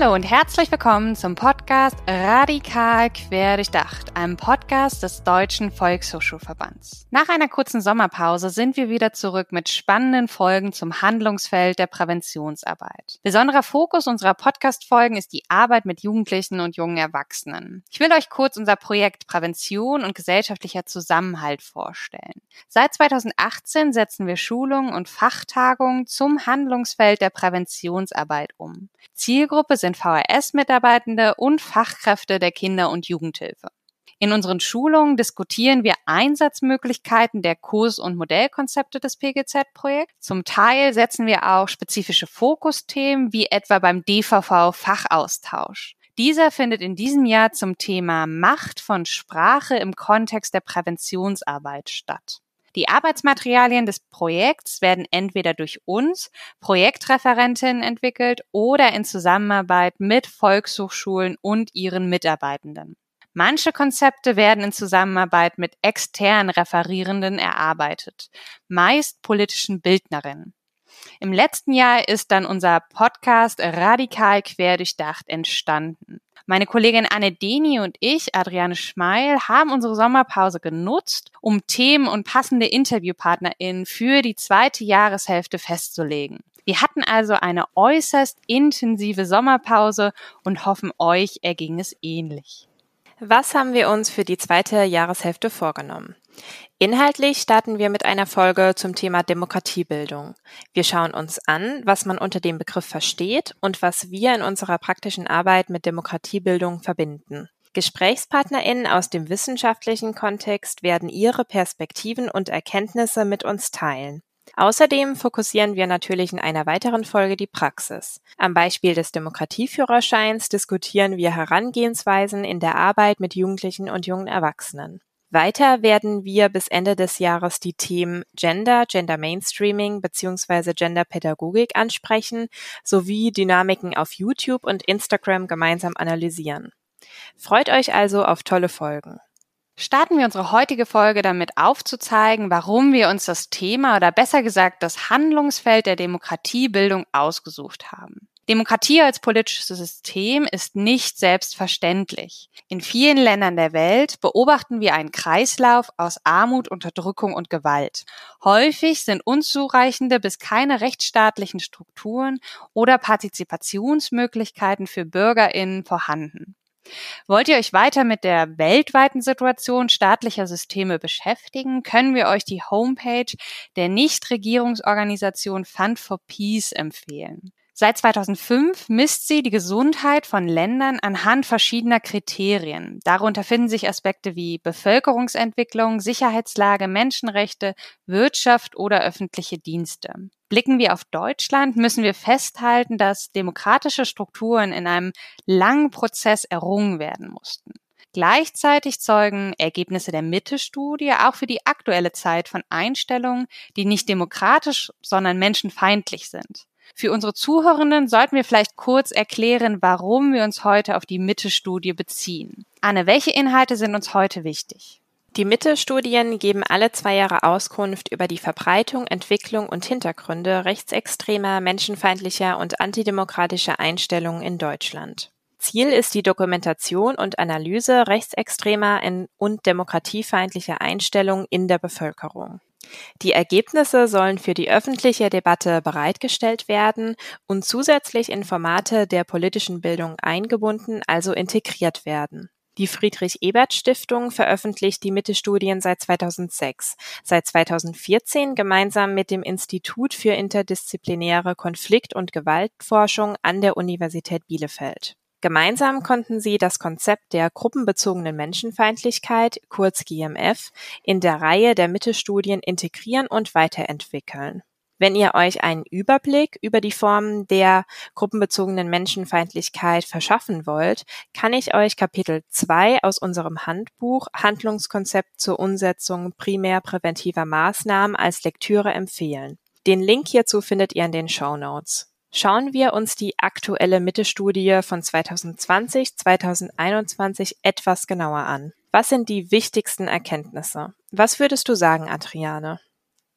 Hallo und herzlich willkommen zum Podcast Radikal Querdurchdacht, einem Podcast des Deutschen Volkshochschulverbands. Nach einer kurzen Sommerpause sind wir wieder zurück mit spannenden Folgen zum Handlungsfeld der Präventionsarbeit. Besonderer Fokus unserer Podcast-Folgen ist die Arbeit mit Jugendlichen und jungen Erwachsenen. Ich will euch kurz unser Projekt Prävention und gesellschaftlicher Zusammenhalt vorstellen. Seit 2018 setzen wir Schulungen und Fachtagungen zum Handlungsfeld der Präventionsarbeit um. Zielgruppe sind VHS-Mitarbeitende und Fachkräfte der Kinder- und Jugendhilfe. In unseren Schulungen diskutieren wir Einsatzmöglichkeiten der Kurs- und Modellkonzepte des PGZ-Projekts. Zum Teil setzen wir auch spezifische Fokusthemen wie etwa beim DVV Fachaustausch. Dieser findet in diesem Jahr zum Thema Macht von Sprache im Kontext der Präventionsarbeit statt. Die Arbeitsmaterialien des Projekts werden entweder durch uns, Projektreferentinnen, entwickelt oder in Zusammenarbeit mit Volkshochschulen und ihren Mitarbeitenden. Manche Konzepte werden in Zusammenarbeit mit externen Referierenden erarbeitet, meist politischen Bildnerinnen. Im letzten Jahr ist dann unser Podcast Radikal Querdurchdacht entstanden. Meine Kollegin Anne Deni und ich, Adriane Schmeil, haben unsere Sommerpause genutzt, um Themen und passende InterviewpartnerInnen für die zweite Jahreshälfte festzulegen. Wir hatten also eine äußerst intensive Sommerpause und hoffen, euch erging es ähnlich. Was haben wir uns für die zweite Jahreshälfte vorgenommen? Inhaltlich starten wir mit einer Folge zum Thema Demokratiebildung. Wir schauen uns an, was man unter dem Begriff versteht und was wir in unserer praktischen Arbeit mit Demokratiebildung verbinden. GesprächspartnerInnen aus dem wissenschaftlichen Kontext werden ihre Perspektiven und Erkenntnisse mit uns teilen. Außerdem fokussieren wir natürlich in einer weiteren Folge die Praxis. Am Beispiel des Demokratieführerscheins diskutieren wir Herangehensweisen in der Arbeit mit Jugendlichen und jungen Erwachsenen. Weiter werden wir bis Ende des Jahres die Themen Gender, Gender Mainstreaming bzw. Genderpädagogik ansprechen sowie Dynamiken auf YouTube und Instagram gemeinsam analysieren. Freut euch also auf tolle Folgen. Starten wir unsere heutige Folge damit aufzuzeigen, warum wir uns das Thema oder besser gesagt das Handlungsfeld der Demokratiebildung ausgesucht haben. Demokratie als politisches System ist nicht selbstverständlich. In vielen Ländern der Welt beobachten wir einen Kreislauf aus Armut, Unterdrückung und Gewalt. Häufig sind unzureichende bis keine rechtsstaatlichen Strukturen oder Partizipationsmöglichkeiten für Bürgerinnen vorhanden. Wollt ihr euch weiter mit der weltweiten Situation staatlicher Systeme beschäftigen, können wir euch die Homepage der Nichtregierungsorganisation Fund for Peace empfehlen. Seit 2005 misst sie die Gesundheit von Ländern anhand verschiedener Kriterien. Darunter finden sich Aspekte wie Bevölkerungsentwicklung, Sicherheitslage, Menschenrechte, Wirtschaft oder öffentliche Dienste. Blicken wir auf Deutschland, müssen wir festhalten, dass demokratische Strukturen in einem langen Prozess errungen werden mussten. Gleichzeitig zeugen Ergebnisse der Mitte-Studie auch für die aktuelle Zeit von Einstellungen, die nicht demokratisch, sondern menschenfeindlich sind. Für unsere Zuhörenden sollten wir vielleicht kurz erklären, warum wir uns heute auf die Mitte-Studie beziehen. Anne, welche Inhalte sind uns heute wichtig? Die Mitte-Studien geben alle zwei Jahre Auskunft über die Verbreitung, Entwicklung und Hintergründe rechtsextremer, menschenfeindlicher und antidemokratischer Einstellungen in Deutschland. Ziel ist die Dokumentation und Analyse rechtsextremer und demokratiefeindlicher Einstellungen in der Bevölkerung. Die Ergebnisse sollen für die öffentliche Debatte bereitgestellt werden und zusätzlich in Formate der politischen Bildung eingebunden, also integriert werden. Die Friedrich-Ebert-Stiftung veröffentlicht die Mitte-Studien seit 2006, seit 2014 gemeinsam mit dem Institut für interdisziplinäre Konflikt- und Gewaltforschung an der Universität Bielefeld. Gemeinsam konnten sie das Konzept der gruppenbezogenen Menschenfeindlichkeit, kurz GMF, in der Reihe der Mitte-Studien integrieren und weiterentwickeln. Wenn ihr euch einen Überblick über die Formen der gruppenbezogenen Menschenfeindlichkeit verschaffen wollt, kann ich euch Kapitel 2 aus unserem Handbuch Handlungskonzept zur Umsetzung primär präventiver Maßnahmen als Lektüre empfehlen. Den Link hierzu findet ihr in den Show Notes. Schauen wir uns die aktuelle Mitte-Studie von 2020-2021 etwas genauer an. Was sind die wichtigsten Erkenntnisse? Was würdest du sagen, Adriane?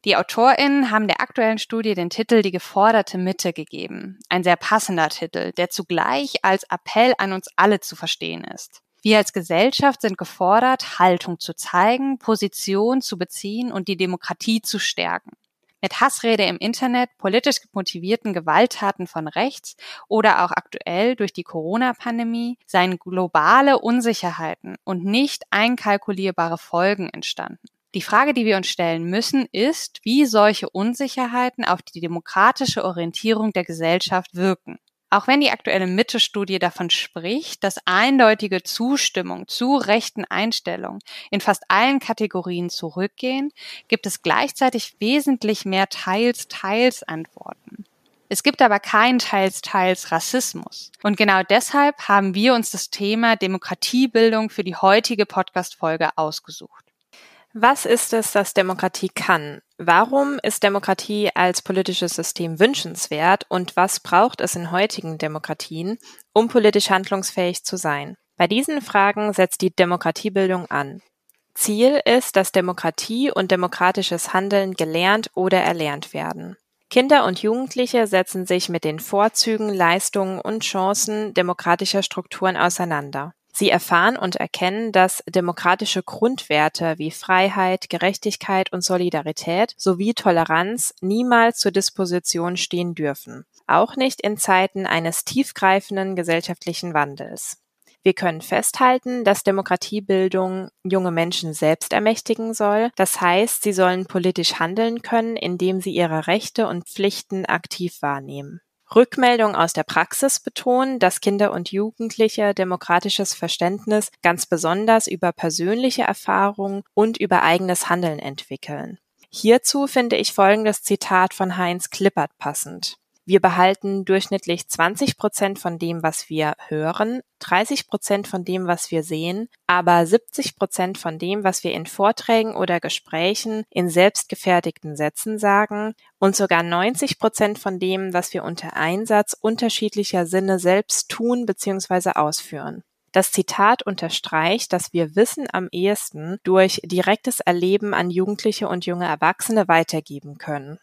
Die AutorInnen haben der aktuellen Studie den Titel Die geforderte Mitte gegeben. Ein sehr passender Titel, der zugleich als Appell an uns alle zu verstehen ist. Wir als Gesellschaft sind gefordert, Haltung zu zeigen, Position zu beziehen und die Demokratie zu stärken. Mit Hassrede im Internet, politisch motivierten Gewalttaten von rechts oder auch aktuell durch die Corona-Pandemie seien globale Unsicherheiten und nicht einkalkulierbare Folgen entstanden. Die Frage, die wir uns stellen müssen, ist, wie solche Unsicherheiten auf die demokratische Orientierung der Gesellschaft wirken. Auch wenn die aktuelle Mitte-Studie davon spricht, dass eindeutige Zustimmung zu rechten Einstellungen in fast allen Kategorien zurückgehen, gibt es gleichzeitig wesentlich mehr Teils-Teils-Antworten. Es gibt aber keinen Teils-Teils Rassismus. Und genau deshalb haben wir uns das Thema Demokratiebildung für die heutige Podcast-Folge ausgesucht. Was ist es, das Demokratie kann? Warum ist Demokratie als politisches System wünschenswert und was braucht es in heutigen Demokratien, um politisch handlungsfähig zu sein? Bei diesen Fragen setzt die Demokratiebildung an. Ziel ist, dass Demokratie und demokratisches Handeln gelernt oder erlernt werden. Kinder und Jugendliche setzen sich mit den Vorzügen, Leistungen und Chancen demokratischer Strukturen auseinander. Sie erfahren und erkennen, dass demokratische Grundwerte wie Freiheit, Gerechtigkeit und Solidarität sowie Toleranz niemals zur Disposition stehen dürfen, auch nicht in Zeiten eines tiefgreifenden gesellschaftlichen Wandels. Wir können festhalten, dass Demokratiebildung junge Menschen selbst ermächtigen soll. Das heißt, sie sollen politisch handeln können, indem sie ihre Rechte und Pflichten aktiv wahrnehmen. Rückmeldungen aus der Praxis betonen, dass Kinder und Jugendliche demokratisches Verständnis ganz besonders über persönliche Erfahrungen und über eigenes Handeln entwickeln. Hierzu finde ich folgendes Zitat von Heinz Klippert passend. Wir behalten durchschnittlich 20 Prozent von dem, was wir hören, 30 Prozent von dem, was wir sehen, aber 70 Prozent von dem, was wir in Vorträgen oder Gesprächen in selbstgefertigten Sätzen sagen und sogar 90 Prozent von dem, was wir unter Einsatz unterschiedlicher Sinne selbst tun bzw. ausführen. Das Zitat unterstreicht, dass wir Wissen am ehesten durch direktes Erleben an Jugendliche und junge Erwachsene weitergeben können.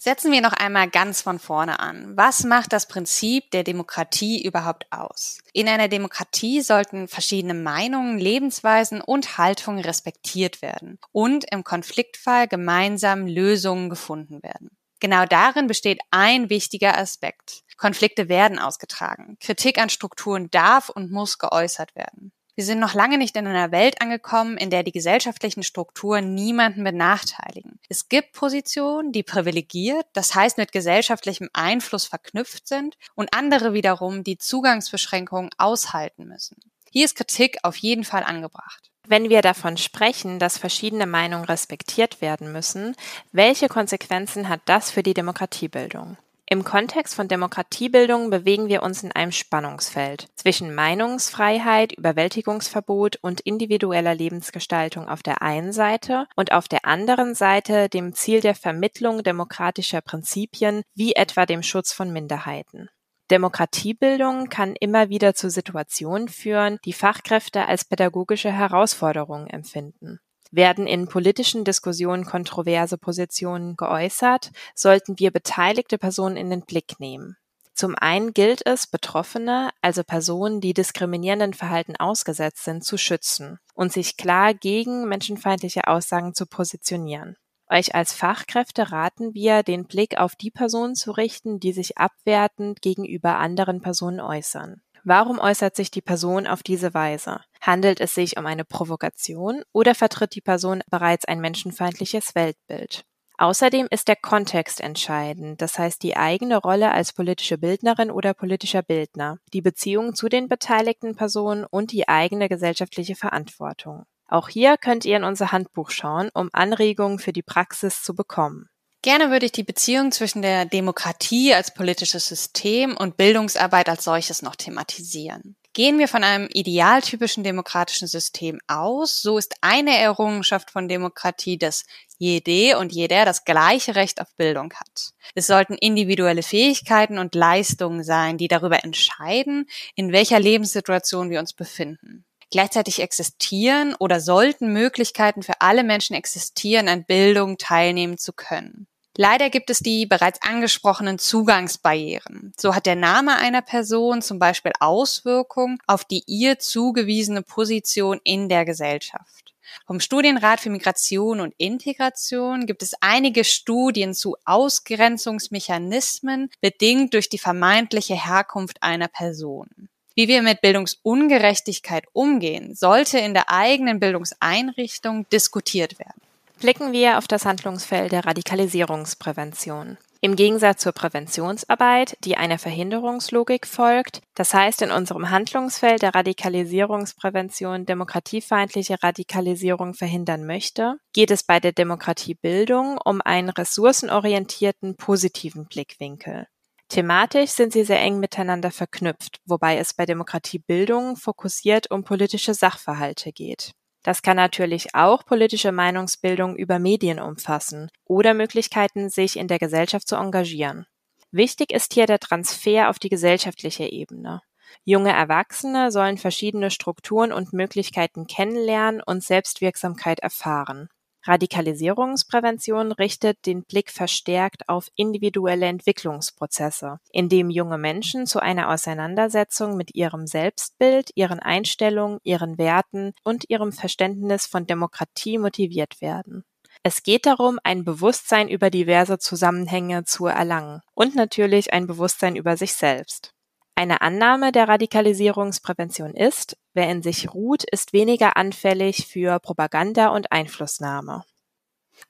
Setzen wir noch einmal ganz von vorne an. Was macht das Prinzip der Demokratie überhaupt aus? In einer Demokratie sollten verschiedene Meinungen, Lebensweisen und Haltungen respektiert werden und im Konfliktfall gemeinsam Lösungen gefunden werden. Genau darin besteht ein wichtiger Aspekt. Konflikte werden ausgetragen. Kritik an Strukturen darf und muss geäußert werden. Wir sind noch lange nicht in einer Welt angekommen, in der die gesellschaftlichen Strukturen niemanden benachteiligen. Es gibt Positionen, die privilegiert, das heißt mit gesellschaftlichem Einfluss verknüpft sind, und andere wiederum, die Zugangsbeschränkungen aushalten müssen. Hier ist Kritik auf jeden Fall angebracht. Wenn wir davon sprechen, dass verschiedene Meinungen respektiert werden müssen, welche Konsequenzen hat das für die Demokratiebildung? Im Kontext von Demokratiebildung bewegen wir uns in einem Spannungsfeld zwischen Meinungsfreiheit, Überwältigungsverbot und individueller Lebensgestaltung auf der einen Seite und auf der anderen Seite dem Ziel der Vermittlung demokratischer Prinzipien wie etwa dem Schutz von Minderheiten. Demokratiebildung kann immer wieder zu Situationen führen, die Fachkräfte als pädagogische Herausforderungen empfinden. Werden in politischen Diskussionen kontroverse Positionen geäußert, sollten wir beteiligte Personen in den Blick nehmen. Zum einen gilt es, Betroffene, also Personen, die diskriminierenden Verhalten ausgesetzt sind, zu schützen und sich klar gegen menschenfeindliche Aussagen zu positionieren. Euch als Fachkräfte raten wir, den Blick auf die Personen zu richten, die sich abwertend gegenüber anderen Personen äußern. Warum äußert sich die Person auf diese Weise? Handelt es sich um eine Provokation oder vertritt die Person bereits ein menschenfeindliches Weltbild? Außerdem ist der Kontext entscheidend, das heißt die eigene Rolle als politische Bildnerin oder politischer Bildner, die Beziehung zu den beteiligten Personen und die eigene gesellschaftliche Verantwortung. Auch hier könnt ihr in unser Handbuch schauen, um Anregungen für die Praxis zu bekommen. Gerne würde ich die Beziehung zwischen der Demokratie als politisches System und Bildungsarbeit als solches noch thematisieren. Gehen wir von einem idealtypischen demokratischen System aus, so ist eine Errungenschaft von Demokratie, dass jede und jeder das gleiche Recht auf Bildung hat. Es sollten individuelle Fähigkeiten und Leistungen sein, die darüber entscheiden, in welcher Lebenssituation wir uns befinden. Gleichzeitig existieren oder sollten Möglichkeiten für alle Menschen existieren, an Bildung teilnehmen zu können. Leider gibt es die bereits angesprochenen Zugangsbarrieren. So hat der Name einer Person zum Beispiel Auswirkungen auf die ihr zugewiesene Position in der Gesellschaft. Vom Studienrat für Migration und Integration gibt es einige Studien zu Ausgrenzungsmechanismen bedingt durch die vermeintliche Herkunft einer Person. Wie wir mit Bildungsungerechtigkeit umgehen, sollte in der eigenen Bildungseinrichtung diskutiert werden. Blicken wir auf das Handlungsfeld der Radikalisierungsprävention. Im Gegensatz zur Präventionsarbeit, die einer Verhinderungslogik folgt, das heißt in unserem Handlungsfeld der Radikalisierungsprävention demokratiefeindliche Radikalisierung verhindern möchte, geht es bei der Demokratiebildung um einen ressourcenorientierten positiven Blickwinkel. Thematisch sind sie sehr eng miteinander verknüpft, wobei es bei Demokratiebildung fokussiert um politische Sachverhalte geht. Das kann natürlich auch politische Meinungsbildung über Medien umfassen oder Möglichkeiten, sich in der Gesellschaft zu engagieren. Wichtig ist hier der Transfer auf die gesellschaftliche Ebene. Junge Erwachsene sollen verschiedene Strukturen und Möglichkeiten kennenlernen und Selbstwirksamkeit erfahren. Radikalisierungsprävention richtet den Blick verstärkt auf individuelle Entwicklungsprozesse, indem junge Menschen zu einer Auseinandersetzung mit ihrem Selbstbild, ihren Einstellungen, ihren Werten und ihrem Verständnis von Demokratie motiviert werden. Es geht darum, ein Bewusstsein über diverse Zusammenhänge zu erlangen und natürlich ein Bewusstsein über sich selbst. Eine Annahme der Radikalisierungsprävention ist, wer in sich ruht, ist weniger anfällig für Propaganda und Einflussnahme.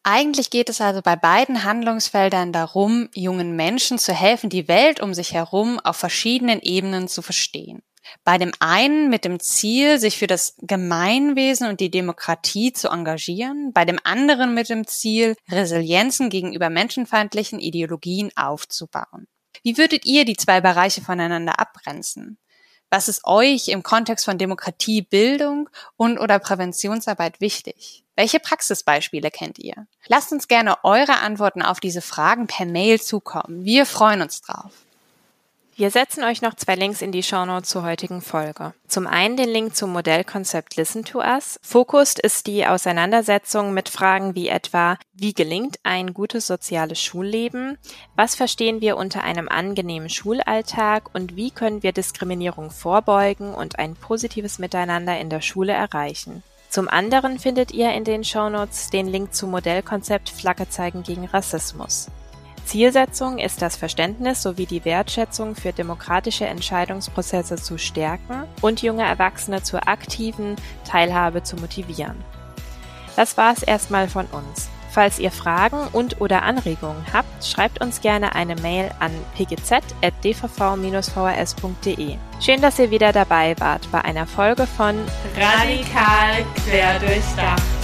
Eigentlich geht es also bei beiden Handlungsfeldern darum, jungen Menschen zu helfen, die Welt um sich herum auf verschiedenen Ebenen zu verstehen. Bei dem einen mit dem Ziel, sich für das Gemeinwesen und die Demokratie zu engagieren, bei dem anderen mit dem Ziel, Resilienzen gegenüber menschenfeindlichen Ideologien aufzubauen. Wie würdet ihr die zwei Bereiche voneinander abgrenzen? Was ist euch im Kontext von Demokratie, Bildung und oder Präventionsarbeit wichtig? Welche Praxisbeispiele kennt ihr? Lasst uns gerne eure Antworten auf diese Fragen per Mail zukommen. Wir freuen uns drauf. Wir setzen euch noch zwei Links in die Shownotes zur heutigen Folge. Zum einen den Link zum Modellkonzept Listen to Us. Fokus ist die Auseinandersetzung mit Fragen wie etwa, wie gelingt ein gutes soziales Schulleben? Was verstehen wir unter einem angenehmen Schulalltag? Und wie können wir Diskriminierung vorbeugen und ein positives Miteinander in der Schule erreichen? Zum anderen findet ihr in den Shownotes den Link zum Modellkonzept Flagge zeigen gegen Rassismus. Zielsetzung ist das Verständnis sowie die Wertschätzung für demokratische Entscheidungsprozesse zu stärken und junge Erwachsene zur aktiven Teilhabe zu motivieren. Das war es erstmal von uns. Falls ihr Fragen und oder Anregungen habt, schreibt uns gerne eine Mail an pgz.dvv-vhs.de. Schön, dass ihr wieder dabei wart bei einer Folge von Radikal quer durchdacht.